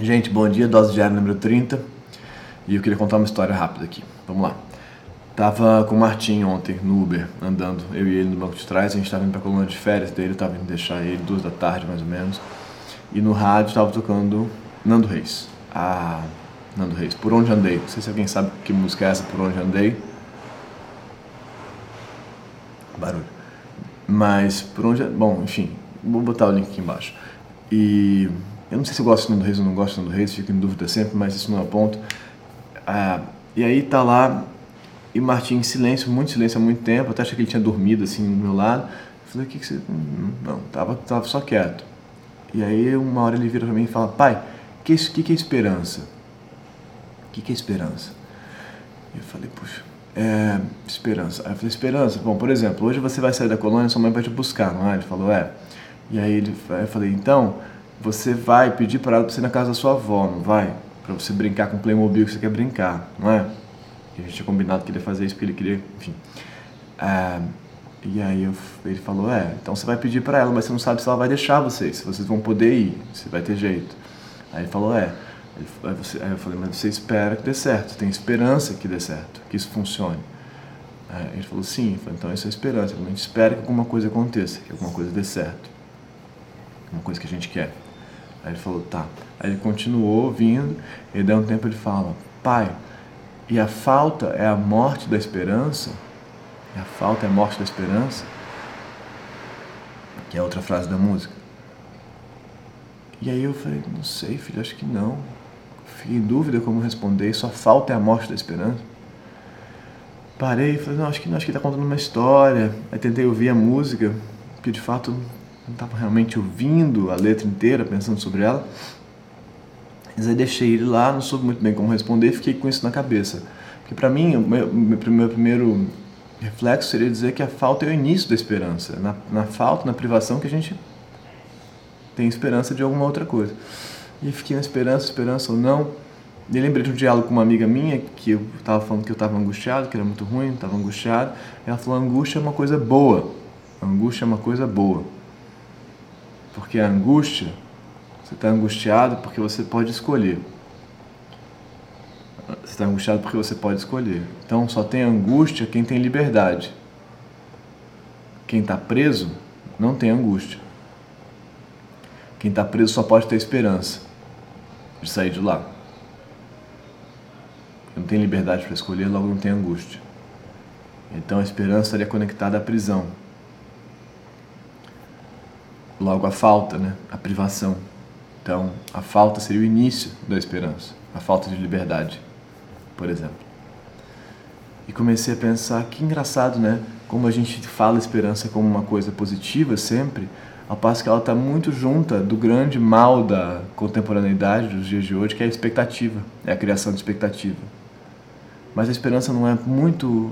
Gente, bom dia, dose diária número 30. E eu queria contar uma história rápida aqui. Vamos lá. Tava com o Martim ontem no Uber, andando, eu e ele no banco de trás. A gente tava indo pra coluna de férias dele, tava indo deixar ele duas da tarde mais ou menos. E no rádio tava tocando Nando Reis. Ah, Nando Reis, Por Onde Andei. Não sei se alguém sabe que música é essa, Por Onde Andei. Barulho. Mas, por onde. Bom, enfim, vou botar o link aqui embaixo. E eu não sei se eu gosto do Nando Reis ou não gosto do Nando Reis, fico em dúvida sempre, mas isso não é ponto. Ah, e aí tá lá, e Martim em silêncio, muito silêncio há muito tempo, até achei que ele tinha dormido assim do meu lado. Eu falei, o que, que você. Hum, não, tava, tava só quieto. E aí uma hora ele vira pra mim e fala, pai, o que, que, que é esperança? O que, que é esperança? Eu falei, puxa, é, esperança. Aí eu falei, esperança, bom, por exemplo, hoje você vai sair da colônia, sua mãe vai te buscar, não é? Ele falou, é. E aí ele, aí eu falei, então, você vai pedir para ela pra você ir na casa da sua avó, não vai? Para você brincar com o Playmobil que você quer brincar, não é? E a gente tinha combinado que ele ia fazer isso porque ele queria, enfim. É, e aí eu, ele falou, é, então você vai pedir para ela, mas você não sabe se ela vai deixar vocês, se vocês vão poder ir, se vai ter jeito. Aí ele falou, é. Aí, você, aí eu falei, mas você espera que dê certo, tem esperança que dê certo, que isso funcione. Aí ele falou, sim. Falei, então isso é esperança, a gente espera que alguma coisa aconteça, que alguma coisa dê certo. Uma coisa que a gente quer. Aí ele falou, tá. Aí ele continuou ouvindo, e daí um tempo ele fala, pai, e a falta é a morte da esperança? E a falta é a morte da esperança? Que é outra frase da música. E aí eu falei, não sei, filho, acho que não. Fiquei em dúvida como responder, só falta é a morte da esperança. Parei e falei, não, acho que não, acho que está contando uma história. Aí tentei ouvir a música, que de fato não estava realmente ouvindo a letra inteira, pensando sobre ela. Mas aí deixei ele lá, não soube muito bem como responder, fiquei com isso na cabeça. Porque para mim, o meu, meu, primeiro reflexo seria dizer que a falta é o início da esperança. Na, na falta, na privação, que a gente tem esperança de alguma outra coisa. E fiquei na esperança, esperança ou não. E lembrei de um diálogo com uma amiga minha, que eu estava falando que eu estava angustiado, que era muito ruim, estava angustiado. E ela falou: angústia é uma coisa boa. angústia é uma coisa boa. Porque a angústia, você está angustiado porque você pode escolher. Você está angustiado porque você pode escolher. Então só tem angústia quem tem liberdade. Quem está preso não tem angústia. Quem está preso só pode ter esperança de sair de lá. Não tem liberdade para escolher, logo não tem angústia. Então a esperança estaria conectada à prisão. Logo a falta, né? a privação. Então a falta seria o início da esperança, a falta de liberdade, por exemplo. E comecei a pensar que engraçado, né? Como a gente fala esperança como uma coisa positiva sempre, ao passo que ela está muito junta do grande mal da contemporaneidade dos dias de hoje, que é a expectativa, é a criação de expectativa. Mas a esperança não é muito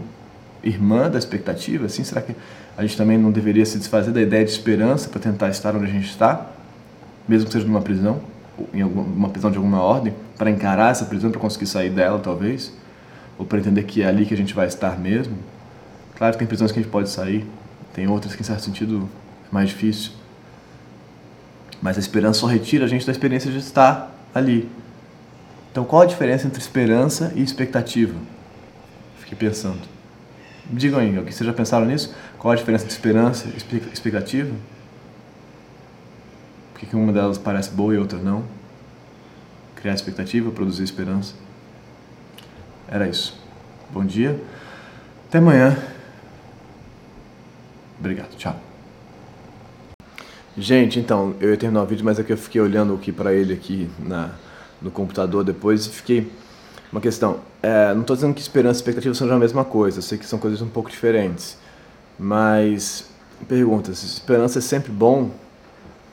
irmã da expectativa? Assim, será que a gente também não deveria se desfazer da ideia de esperança para tentar estar onde a gente está, mesmo que seja numa prisão, em uma prisão de alguma ordem, para encarar essa prisão, para conseguir sair dela, talvez, ou para entender que é ali que a gente vai estar mesmo? Claro que tem prisões que a gente pode sair, tem outras que, em certo sentido, é mais difícil. Mas a esperança só retira a gente da experiência de estar ali. Então, qual a diferença entre esperança e expectativa? Fiquei pensando. Digam aí, vocês já pensaram nisso? Qual a diferença entre esperança e expectativa? Por que uma delas parece boa e outra não? Criar expectativa, produzir esperança. Era isso. Bom dia. Até amanhã. Obrigado. Tchau. Gente, então, eu ia terminar o vídeo, mas é que eu fiquei olhando aqui para ele aqui na, no computador depois e fiquei... Uma questão, é, não estou dizendo que esperança e expectativa são a mesma coisa, eu sei que são coisas um pouco diferentes, mas pergunta, esperança é sempre bom,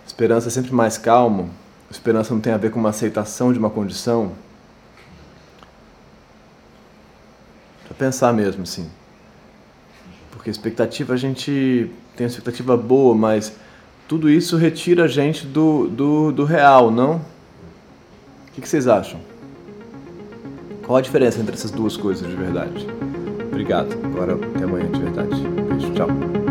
esperança é sempre mais calmo, esperança não tem a ver com uma aceitação de uma condição? Para pensar mesmo, sim. Porque expectativa a gente tem uma expectativa boa, mas tudo isso retira a gente do, do, do real, não? O que vocês acham? Qual a diferença entre essas duas coisas de verdade? Obrigado. Agora até amanhã de verdade. Beijo, tchau.